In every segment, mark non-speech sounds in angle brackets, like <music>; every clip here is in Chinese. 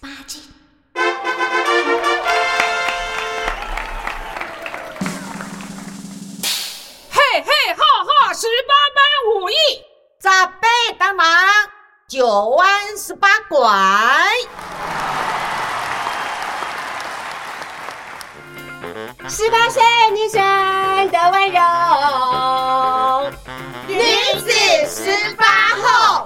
八斤。嘿嘿哈哈，十八般武艺，扎背当忙，九弯十八拐。十八岁女生的温柔，女子十八后上。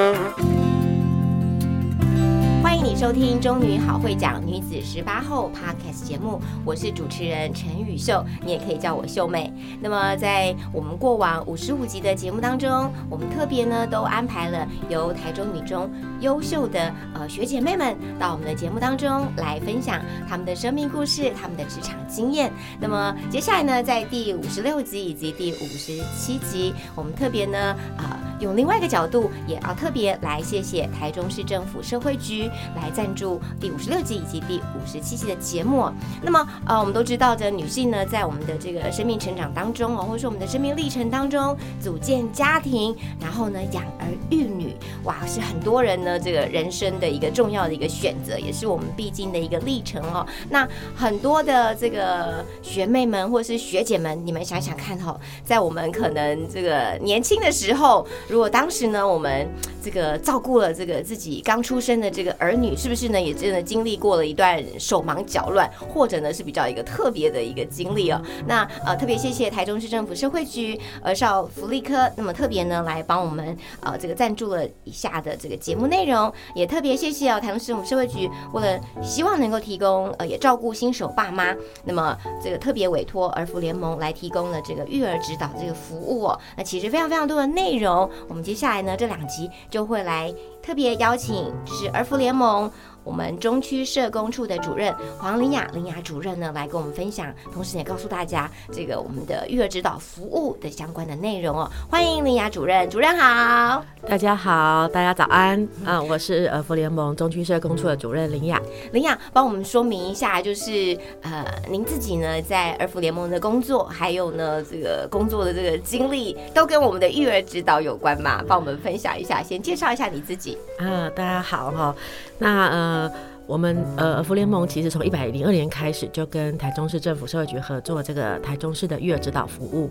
收听《中女好会讲女子十八后》Podcast 节目，我是主持人陈宇秀，你也可以叫我秀妹。那么在我们过往五十五集的节目当中，我们特别呢都安排了由台中女中优秀的呃学姐妹们到我们的节目当中来分享她们的生命故事、她们的职场经验。那么接下来呢，在第五十六集以及第五十七集，我们特别呢啊。用另外一个角度，也要特别来谢谢台中市政府社会局来赞助第五十六集以及第五十七集的节目。那么，呃，我们都知道，这女性呢，在我们的这个生命成长当中哦，或者说我们的生命历程当中，组建家庭，然后呢，养儿育女，哇，是很多人呢这个人生的一个重要的一个选择，也是我们必经的一个历程哦。那很多的这个学妹们或是学姐们，你们想想看、哦，在我们可能这个年轻的时候。如果当时呢，我们这个照顾了这个自己刚出生的这个儿女，是不是呢，也真的经历过了一段手忙脚乱，或者呢是比较一个特别的一个经历哦？那呃，特别谢谢台中市政府社会局儿少福利科，那么特别呢来帮我们呃这个赞助了以下的这个节目内容，也特别谢谢哦台中市政府社会局为了希望能够提供呃也照顾新手爸妈，那么这个特别委托儿福联盟来提供了这个育儿指导这个服务哦。那其实非常非常多的内容。我们接下来呢，这两集就会来特别邀请，就是儿福联盟我们中区社工处的主任黄玲雅玲雅主任呢，来跟我们分享，同时也告诉大家这个我们的育儿指导服务的相关的内容哦。欢迎玲雅主任，主任好，大家好，大家早安啊！我是儿福联盟中区社工处的主任林雅。林雅，帮我们说明一下，就是呃，您自己呢在儿福联盟的工作，还有呢这个工作的这个经历，都跟我们的育儿指导有关嘛？帮我们分享一下，先介绍一下你自己。啊，大家好哈。那呃， 어, 我们呃儿福联盟其实从一百零二年开始就跟台中市政府社会局合作这个台中市的育儿指导服务。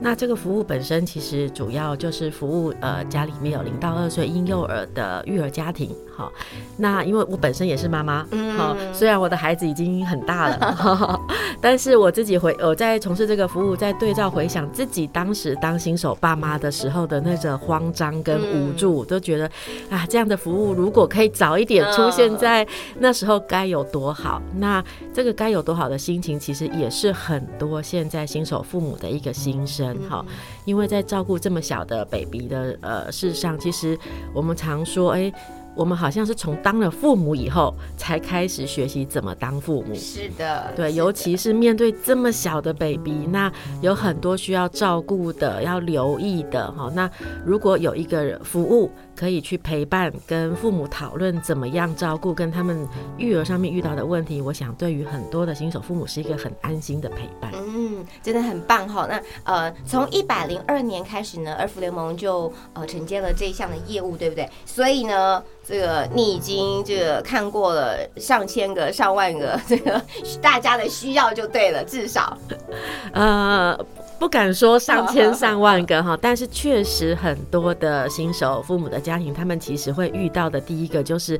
那这个服务本身其实主要就是服务呃家里面有零到二岁婴幼儿的育儿家庭。好，那因为我本身也是妈妈，好，虽然我的孩子已经很大了，<laughs> 但是我自己回我在从事这个服务，在对照回想自己当时当新手爸妈的时候的那种慌张跟无助，都觉得啊，这样的服务如果可以早一点出现在那时候该有多好。那这个该有多好的心情，其实也是很多现在新手父母的一个心声哈。因为在照顾这么小的 baby 的呃事上，其实我们常说，哎。我们好像是从当了父母以后才开始学习怎么当父母。是的，对，尤其是面对这么小的 baby，那有很多需要照顾的、要留意的哈。那如果有一个服务可以去陪伴，跟父母讨论怎么样照顾，跟他们育儿上面遇到的问题，我想对于很多的新手父母是一个很安心的陪伴。嗯，真的很棒哈。那呃，从一百零二年开始呢，儿福联盟就呃承接了这一项的业务，对不对？所以呢。这个你已经这个看过了上千个、上万个这个大家的需要就对了，至少，<laughs> 呃，不敢说上千 <laughs> 上万个哈，但是确实很多的新手父母的家庭，他们其实会遇到的第一个就是，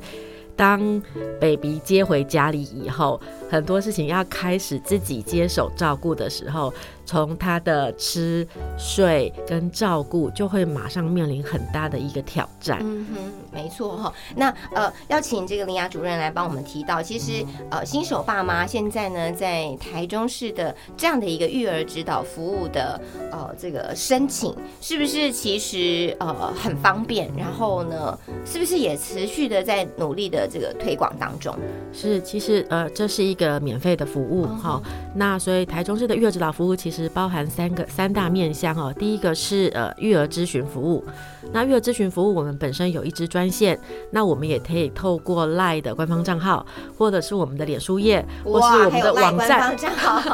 当 baby 接回家里以后，很多事情要开始自己接手照顾的时候。从他的吃、睡跟照顾，就会马上面临很大的一个挑战。嗯哼，没错哈。那呃，要请这个林雅主任来帮我们提到，其实呃，新手爸妈现在呢，在台中市的这样的一个育儿指导服务的呃这个申请，是不是其实呃很方便？然后呢，是不是也持续的在努力的这个推广当中？是，其实呃，这是一个免费的服务哈。那所以台中市的育儿指导服务其实。实包含三个三大面向哦。第一个是呃育儿咨询服务，那育儿咨询服务我们本身有一支专线，那我们也可以透过 LINE 的官方账号，或者是我们的脸书页，或是我们的网站，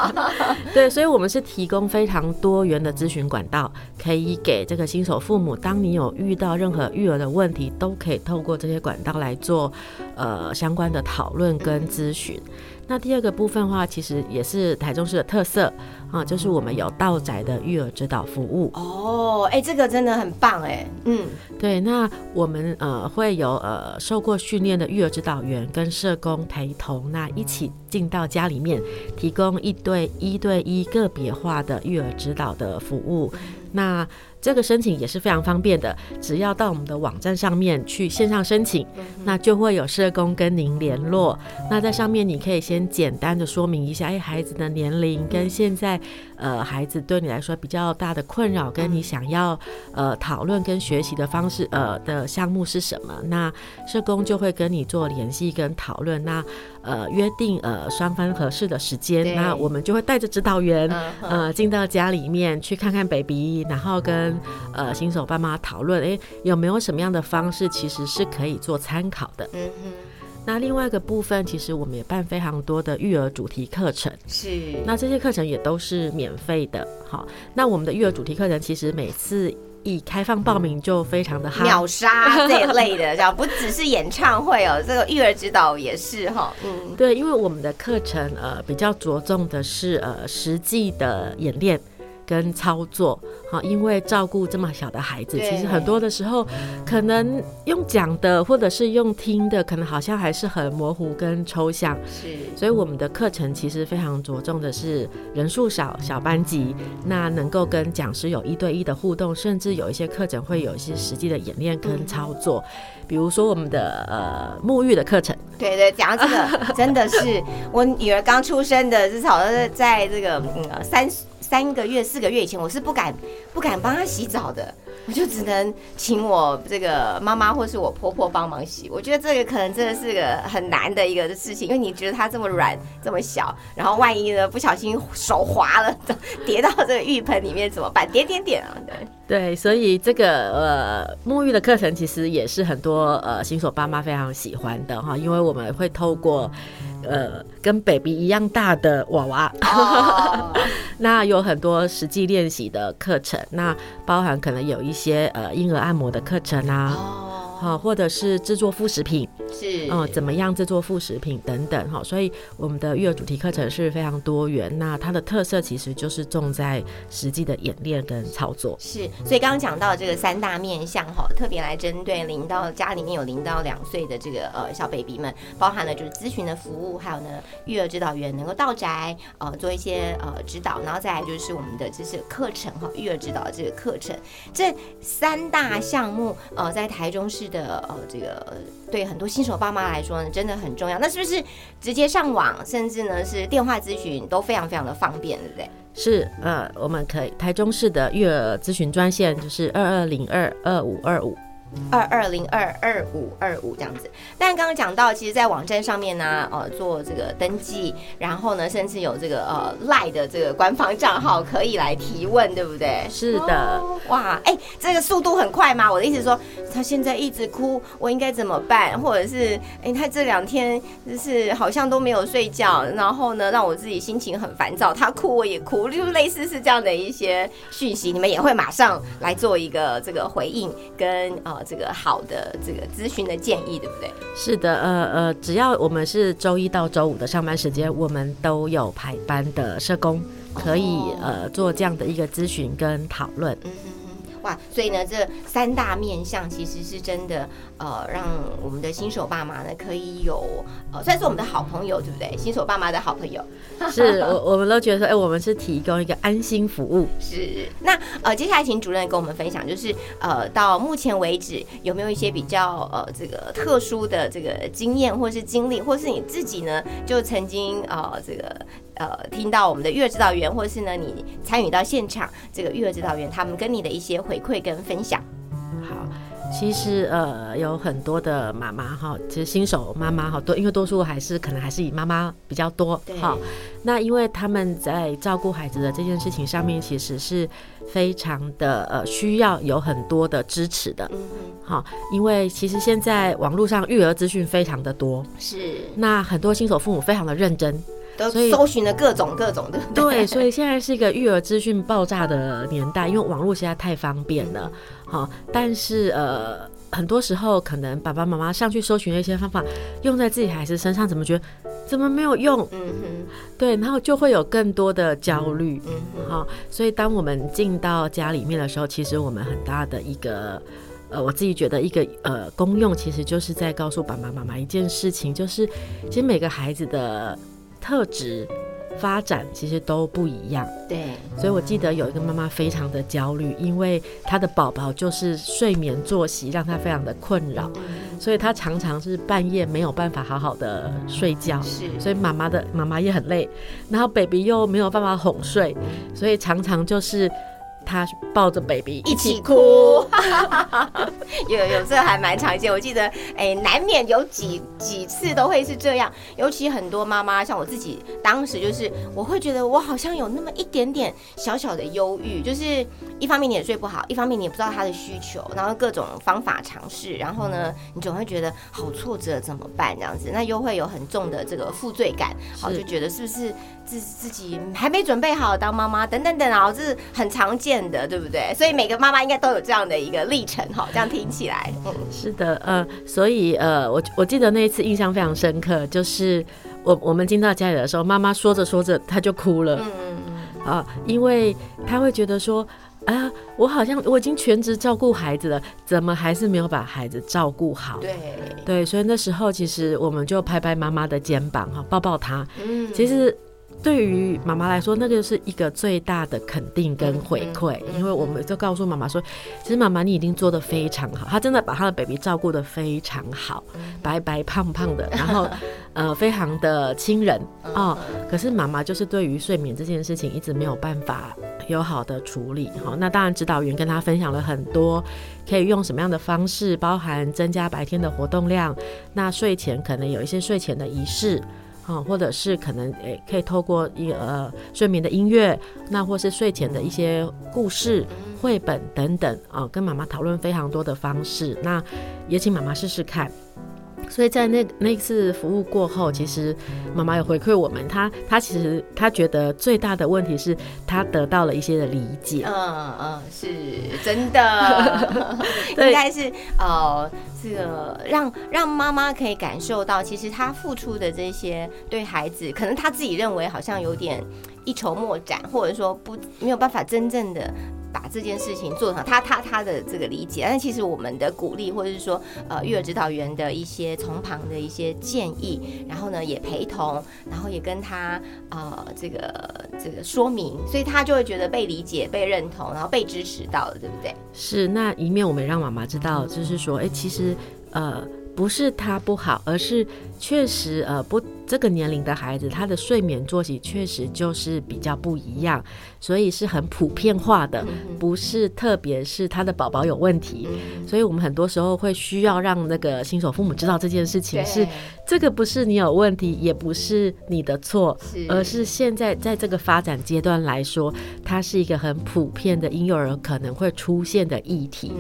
<laughs> 对，所以我们是提供非常多元的咨询管道，可以给这个新手父母，当你有遇到任何育儿的问题，都可以透过这些管道来做呃相关的讨论跟咨询。那第二个部分的话，其实也是台中市的特色啊，就是我们有道宅的育儿指导服务。哦，哎，这个真的很棒哎。嗯，对，那我们呃会有呃受过训练的育儿指导员跟社工陪同，那一起进到家里面，提供一对一对一个别化的育儿指导的服务。那这个申请也是非常方便的，只要到我们的网站上面去线上申请，那就会有社工跟您联络。那在上面你可以先简单的说明一下，哎，孩子的年龄跟现在，呃，孩子对你来说比较大的困扰，跟你想要呃讨论跟学习的方式，呃的项目是什么？那社工就会跟你做联系跟讨论。那呃约定呃双方合适的时间，那我们就会带着指导员呃进到家里面去看看 baby，然后跟呃，新手爸妈讨论，哎，有没有什么样的方式其实是可以做参考的？嗯哼。那另外一个部分，其实我们也办非常多的育儿主题课程，是。那这些课程也都是免费的。好，那我们的育儿主题课程其实每次一开放报名就非常的秒杀这一类的，这样不只是演唱会哦，这个育儿指导也是哈。嗯，对，因为我们的课程呃比较着重的是呃实际的演练。跟操作，好，因为照顾这么小的孩子，其实很多的时候，可能用讲的或者是用听的，可能好像还是很模糊跟抽象。是，所以我们的课程其实非常着重的是人数少、小班级，那能够跟讲师有一对一的互动，甚至有一些课程会有一些实际的演练跟操作，比如说我们的呃沐浴的课程。对对，讲到这个，真的是 <laughs> 我女儿刚出生的，至少是在这个嗯三。三个月、四个月以前，我是不敢不敢帮他洗澡的，我就只能请我这个妈妈或是我婆婆帮忙洗。我觉得这个可能真的是个很难的一个事情，因为你觉得它这么软、这么小，然后万一呢不小心手滑了，跌到这个浴盆里面怎么办？点点点啊！对对，所以这个呃沐浴的课程其实也是很多呃新手爸妈非常喜欢的哈，因为我们会透过。呃，跟 baby 一样大的娃娃，<laughs> 那有很多实际练习的课程，那包含可能有一些呃婴儿按摩的课程啊。好，或者是制作副食品，是哦，怎么样制作副食品等等哈，所以我们的育儿主题课程是非常多元。那它的特色其实就是重在实际的演练跟操作。是，所以刚刚讲到这个三大面向哈，特别来针对零到家里面有零到两岁的这个呃小 baby 们，包含了就是咨询的服务，还有呢育儿指导员能够到宅呃做一些呃指导，然后再来就是我们的这些课程哈，育儿指导的这个课程，这三大项目呃在台中市。的呃，这个对很多新手爸妈来说呢，真的很重要。那是不是直接上网，甚至呢是电话咨询都非常非常的方便，对不对？是，呃，我们可以台中市的育儿咨询专线就是二二零二二五二五。二二零二二五二五这样子，但刚刚讲到，其实，在网站上面呢，呃，做这个登记，然后呢，甚至有这个呃赖的这个官方账号可以来提问，对不对？是的，哇，哎，这个速度很快吗？我的意思说，他现在一直哭，我应该怎么办？或者是，哎，他这两天就是好像都没有睡觉，然后呢，让我自己心情很烦躁，他哭我也哭，就类似是这样的一些讯息，你们也会马上来做一个这个回应跟呃。这个好的这个咨询的建议，对不对？是的，呃呃，只要我们是周一到周五的上班时间，我们都有排班的社工，可以呃做这样的一个咨询跟讨论。哇，所以呢，这三大面向其实是真的，呃，让我们的新手爸妈呢可以有，呃，算是我们的好朋友，对不对？新手爸妈的好朋友，<laughs> 是我我们都觉得说，哎，我们是提供一个安心服务。是，那呃，接下来请主任跟我们分享，就是呃，到目前为止有没有一些比较呃这个特殊的这个经验，或是经历，或是你自己呢就曾经呃这个。呃，听到我们的育儿指导员，或者是呢，你参与到现场，这个育儿指导员他们跟你的一些回馈跟分享。好，其实呃有很多的妈妈哈，其实新手妈妈哈多，因为多数还是可能还是以妈妈比较多对哈。那因为他们在照顾孩子的这件事情上面，其实是非常的呃需要有很多的支持的嗯哈。因为其实现在网络上育儿资讯非常的多，是那很多新手父母非常的认真，都搜寻了各种各种的，对，<laughs> 所以现在是一个育儿资讯爆炸的年代，因为网络现在太方便了，好、但是呃，很多时候可能爸爸妈妈上去搜寻一些方法，用在自己孩子身上，怎么觉得怎么没有用？嗯哼，对，然后就会有更多的焦虑。嗯哼，好、所以当我们进到家里面的时候，其实我们很大的一个。呃，我自己觉得一个呃功用，其实就是在告诉爸爸妈妈一件事情，就是其实每个孩子的特质发展其实都不一样。对，所以我记得有一个妈妈非常的焦虑，因为她的宝宝就是睡眠作息让她非常的困扰，所以她常常是半夜没有办法好好的睡觉。是，所以妈妈的妈妈也很累，然后 baby 又没有办法哄睡，所以常常就是她抱着 baby 一起哭，<laughs> 有有这还蛮常见。我记得，哎、难免有几几次都会是这样。尤其很多妈妈，像我自己，当时就是我会觉得我好像有那么一点点小小的忧郁，就是一方面你也睡不好，一方面你也不知道他的需求，然后各种方法尝试，然后呢，你总会觉得好挫折，怎么办这样子？那又会有很重的这个负罪感，好是就觉得是不是自自己还没准备好当妈妈，等等等啊，这是很常见的，对不对？所以每个妈妈应该都有这样的一个历程，哈，这样听起来，嗯，是的，呃，所以呃，我我记得那一次印象非常深刻，就是我我们进到家里的时候，妈妈说着说着她就哭了，嗯啊，因为她会觉得说。啊，我好像我已经全职照顾孩子了，怎么还是没有把孩子照顾好？对，对，所以那时候其实我们就拍拍妈妈的肩膀哈，抱抱她。嗯其实对于妈妈来说，那个是一个最大的肯定跟回馈，嗯因为我们就告诉妈妈说，其实妈妈你已经做得非常好，她真的把她的 baby 照顾得非常好，嗯白白胖胖的，<laughs> 然后呃非常的亲人嗯哦。可是妈妈就是对于睡眠这件事情一直没有办法有好的处理哈、那当然指导员跟她分享了很多可以用什么样的方式，包含增加白天的活动量，那睡前可能有一些睡前的仪式。哦，或者是可能诶、可以透过一个呃睡眠的音乐，那或是睡前的一些故事、绘本等等啊、跟妈妈讨论非常多的方式，那也请妈妈试试看。所以在那那次服务过后，其实妈妈有回馈我们，她她其实她觉得最大的问题是她得到了一些的理解，嗯嗯，是真的，<laughs> <laughs> 应该是呃，这个让让妈妈可以感受到，其实她付出的这些对孩子，可能她自己认为好像有点一筹莫展，或者说不没有办法真正的。把这件事情做成他他他的这个理解，但其实我们的鼓励或者是说呃育儿指导员的一些从旁的一些建议，然后呢也陪同，然后也跟他呃这个这个说明，所以他就会觉得被理解、被认同，然后被支持到了，对不对？是那一面我们让妈妈知道，就是说，哎、其实呃不是她不好，而是确实呃不这个年龄的孩子，他的睡眠作息确实就是比较不一样，所以是很普遍化的，不是特别是他的宝宝有问题，所以我们很多时候会需要让那个新手父母知道这件事情是这个不是你有问题，也不是你的错，而是现在在这个发展阶段来说，它是一个很普遍的婴幼儿可能会出现的议题。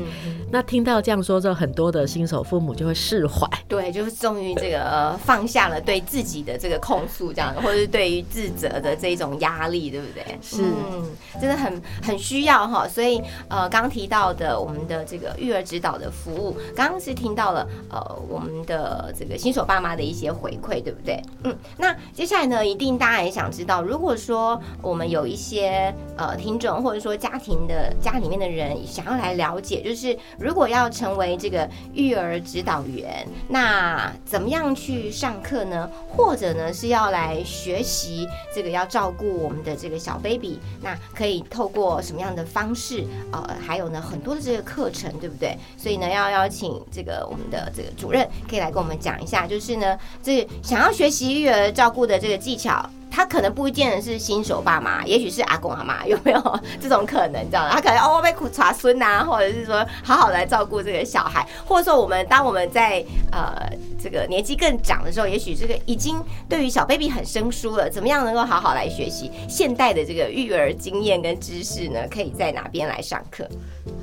那听到这样说之后，很多的新手父母就会释怀。对，就是终于这个、呃、放下了对自己的这个控诉，这样，或者是对于自责的这种压力，对不对？是嗯，真的很很需要哈。所以呃，刚刚提到的我们的这个育儿指导的服务，刚刚是听到了呃我们的这个新手爸妈的一些回馈，对不对？嗯，那接下来呢，一定大家也想知道，如果说我们有一些呃听众，或者说家庭的家里面的人想要来了解，就是如果要成为这个育儿指导员，那怎么样去上课呢？或或者呢是要来学习这个要照顾我们的这个小 baby，那可以透过什么样的方式？呃，还有呢很多的这个课程，对不对？所以呢要邀请这个我们的这个主任可以来跟我们讲一下，就是呢这想要学习育儿照顾的这个技巧。他可能不一定是新手爸妈，也许是阿公阿妈，<laughs> 有没有这种可能？这样，他可能哦被苦查孙呐，或者是说好好来照顾这个小孩，或者说我们当我们在呃这个年纪更长的时候，也许这个已经对于小 baby 很生疏了，怎么样能够好好来学习现代的这个育儿经验跟知识呢？可以在哪边来上课？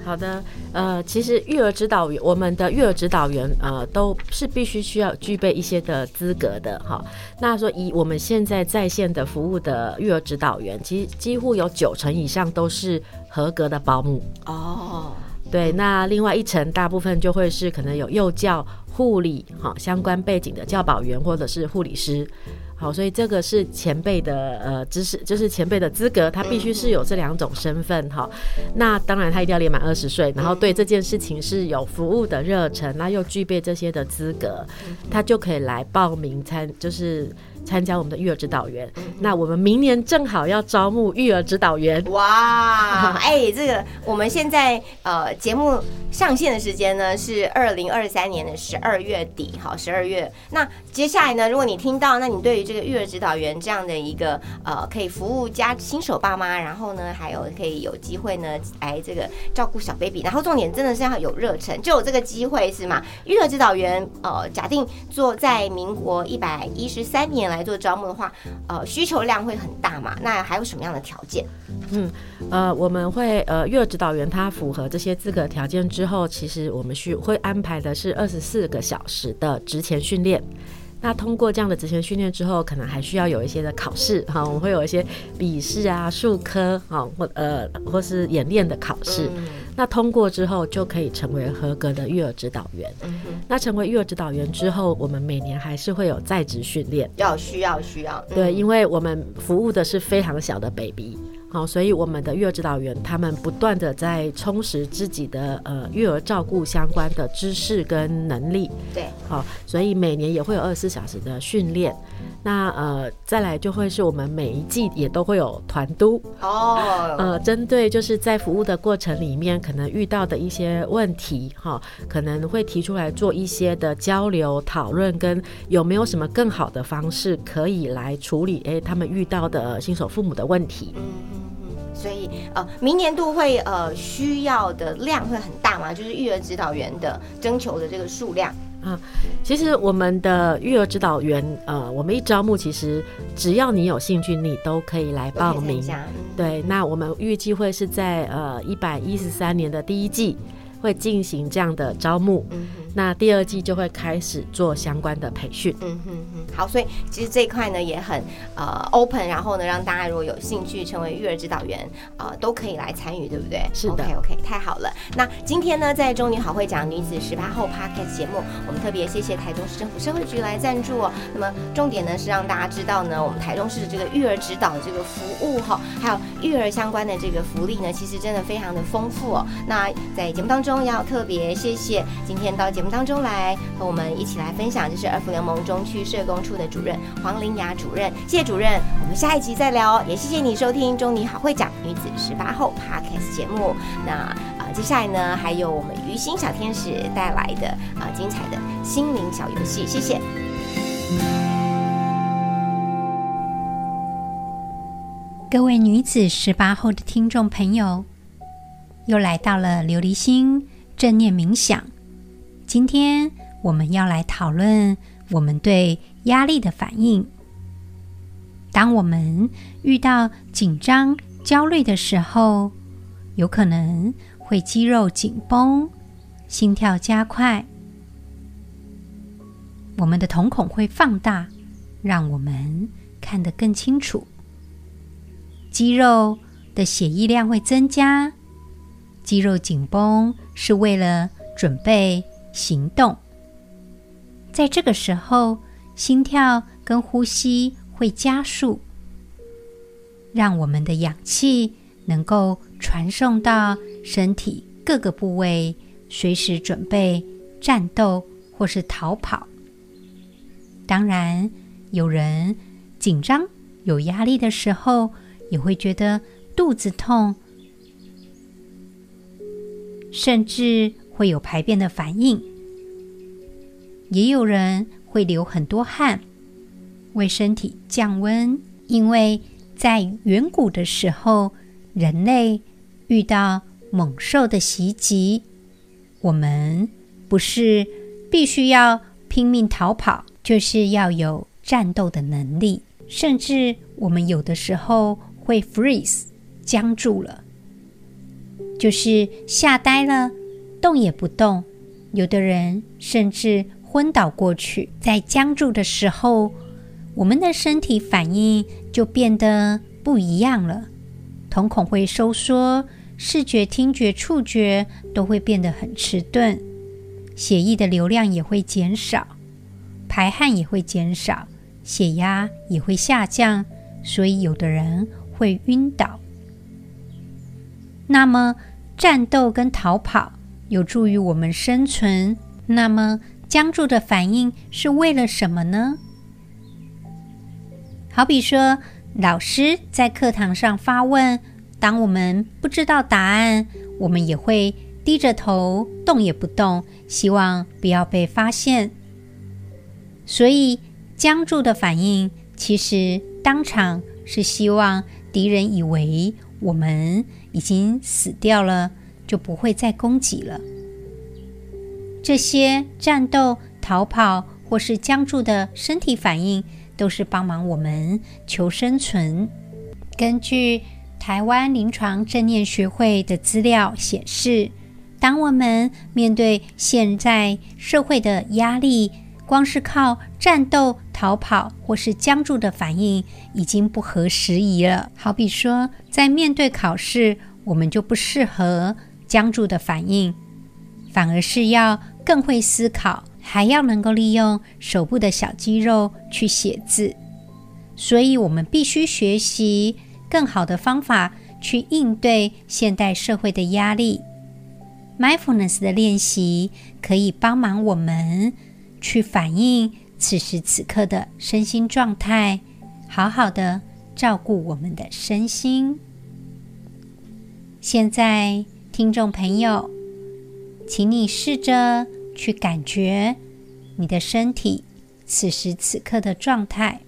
好的，呃，其实育儿指导员，我们的育儿指导员，呃，都是必须需要具备一些的资格的哈。那说以我们现在在线的服务的育儿指导员，其实几乎有九成以上都是合格的保姆哦。对，那另外一层大部分就会是可能有幼教、护理哈相关背景的教保员或者是护理师。好，所以这个是前辈的呃知识，就是前辈的资格，他必须是有这两种身份哈。那当然他一定要年满二十岁，然后对这件事情是有服务的热忱，那又具备这些的资格，他就可以来报名参，就是。参加我们的育儿指导员，那我们明年正好要招募育儿指导员。哇，<laughs> 哎，这个我们现在呃节目上线的时间呢是二零二三年的十二月底，好，十二月。那接下来呢，如果你听到，那你对于这个育儿指导员这样的一个呃可以服务家新手爸妈，然后呢还有可以有机会呢来这个照顾小 baby，然后重点真的是要有热忱，就有这个机会是吗？育儿指导员呃，假定做在民国一百一十三年来。来做招募的话，呃，需求量会很大嘛？那还有什么样的条件？嗯，呃，我们会呃，育儿指导员他符合这些资格条件之后，其实我们需会安排的是二十四个小时的职前训练。那通过这样的职前训练之后，可能还需要有一些的考试哈，我们会有一些笔试啊、术科哈，或呃或是演练的考试。那通过之后就可以成为合格的育儿指导员。那成为育儿指导员之后，我们每年还是会有在职训练，要需要需要。对，因为我们服务的是非常小的 baby。好，所以我们的育儿指导员他们不断的在充实自己的呃育儿照顾相关的知识跟能力。对，好，所以每年也会有二十四小时的训练。那呃，再来就会是我们每一季也都会有团督哦，呃，针对就是在服务的过程里面可能遇到的一些问题哈，可能会提出来做一些的交流讨论，跟有没有什么更好的方式可以来处理哎他们遇到的新手父母的问题。所以呃，明年度会呃需要的量会很大吗？就是育儿指导员的征求的这个数量啊。其实我们的育儿指导员呃，我们一招募，其实只要你有兴趣，你都可以来报名。对，那我们预计会是在呃一百一十三年的第一季会进行这样的招募。那第二季就会开始做相关的培训。嗯哼哼，好，所以其实这一块呢也很呃 open，然后呢让大家如果有兴趣成为育儿指导员，呃都可以来参与，对不对？是的。OK OK，太好了。那今天呢在中女好会讲女子十八后 Podcast 节目，我们特别谢谢台中市政府社会局来赞助哦。那么重点呢是让大家知道呢，我们台中市的这个育儿指导这个服务哈，还有育儿相关的这个福利呢，其实真的非常的丰富哦。那在节目当中要特别谢谢今天到节目。当中来和我们一起来分享，就是二福联盟中区社工处的主任黄玲雅主任，谢谢主任，我们下一集再聊，也谢谢你收听中尼好会讲女子十八后 podcast 节目。那啊，接下来呢，还有我们于心小天使带来的啊精彩的心灵小游戏，谢谢。各位女子十八后的听众朋友，又来到了琉璃心正念冥想。今天我们要来讨论我们对压力的反应。当我们遇到紧张、焦虑的时候，有可能会肌肉紧绷、心跳加快，我们的瞳孔会放大，让我们看得更清楚。肌肉的血液量会增加，肌肉紧绷是为了准备。行动，在这个时候，心跳跟呼吸会加速，让我们的氧气能够传送到身体各个部位，随时准备战斗或是逃跑。当然，有人紧张、有压力的时候，也会觉得肚子痛，甚至。会有排便的反应，也有人会流很多汗，为身体降温因为在远古的时候，人类遇到猛兽的袭击，我们不是必须要拼命逃跑，就是要有战斗的能力，甚至我们有的时候会 freeze 僵住了，就是吓呆了，动也不动。有的人甚至昏倒过去，在僵住的时候，我们的身体反应就变得不一样了，瞳孔会收缩，视觉、听觉、触觉都会变得很迟钝，血液的流量也会减少，排汗也会减少，血压也会下降，所以有的人会晕倒。那么，战斗跟逃跑。有助于我们生存。那么，僵住的反应是为了什么呢？好比说，老师在课堂上发问，当我们不知道答案，我们也会低着头，动也不动，希望不要被发现。所以，僵住的反应其实当场是希望敌人以为我们已经死掉了。就不会再攻击了。这些战斗、逃跑或是僵住的身体反应，都是帮忙我们求生存。根据台湾临床正念学会的资料显示，当我们面对现在社会的压力，光是靠战斗、逃跑或是僵住的反应，已经不合时宜了。好比说，在面对考试，我们就不适合。僵住的反应，反而是要更会思考，还要能够利用手部的小肌肉去写字。所以，我们必须学习更好的方法去应对现代社会的压力。Mindfulness 的练习可以帮忙我们去反映此时此刻的身心状态，好好的照顾我们的身心。现在。听众朋友，请你试着去感觉你的身体此时此刻的状态，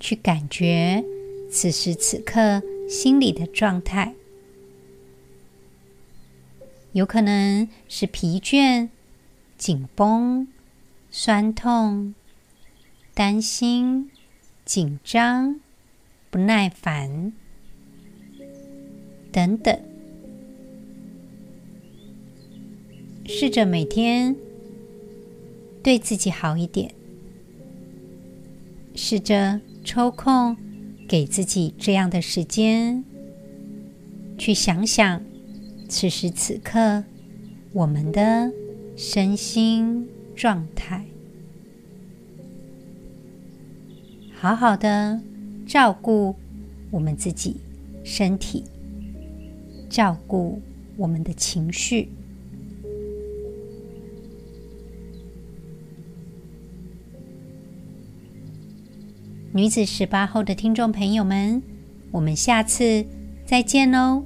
去感觉此时此刻心理的状态，有可能是疲倦、紧绷、酸痛。担心、紧张、不耐烦等等，试着每天对自己好一点，试着抽空给自己这样的时间，去想想此时此刻我们的身心状态。好好的照顾我们自己身体，照顾我们的情绪。女子十八后的听众朋友们，我们下次再见喽。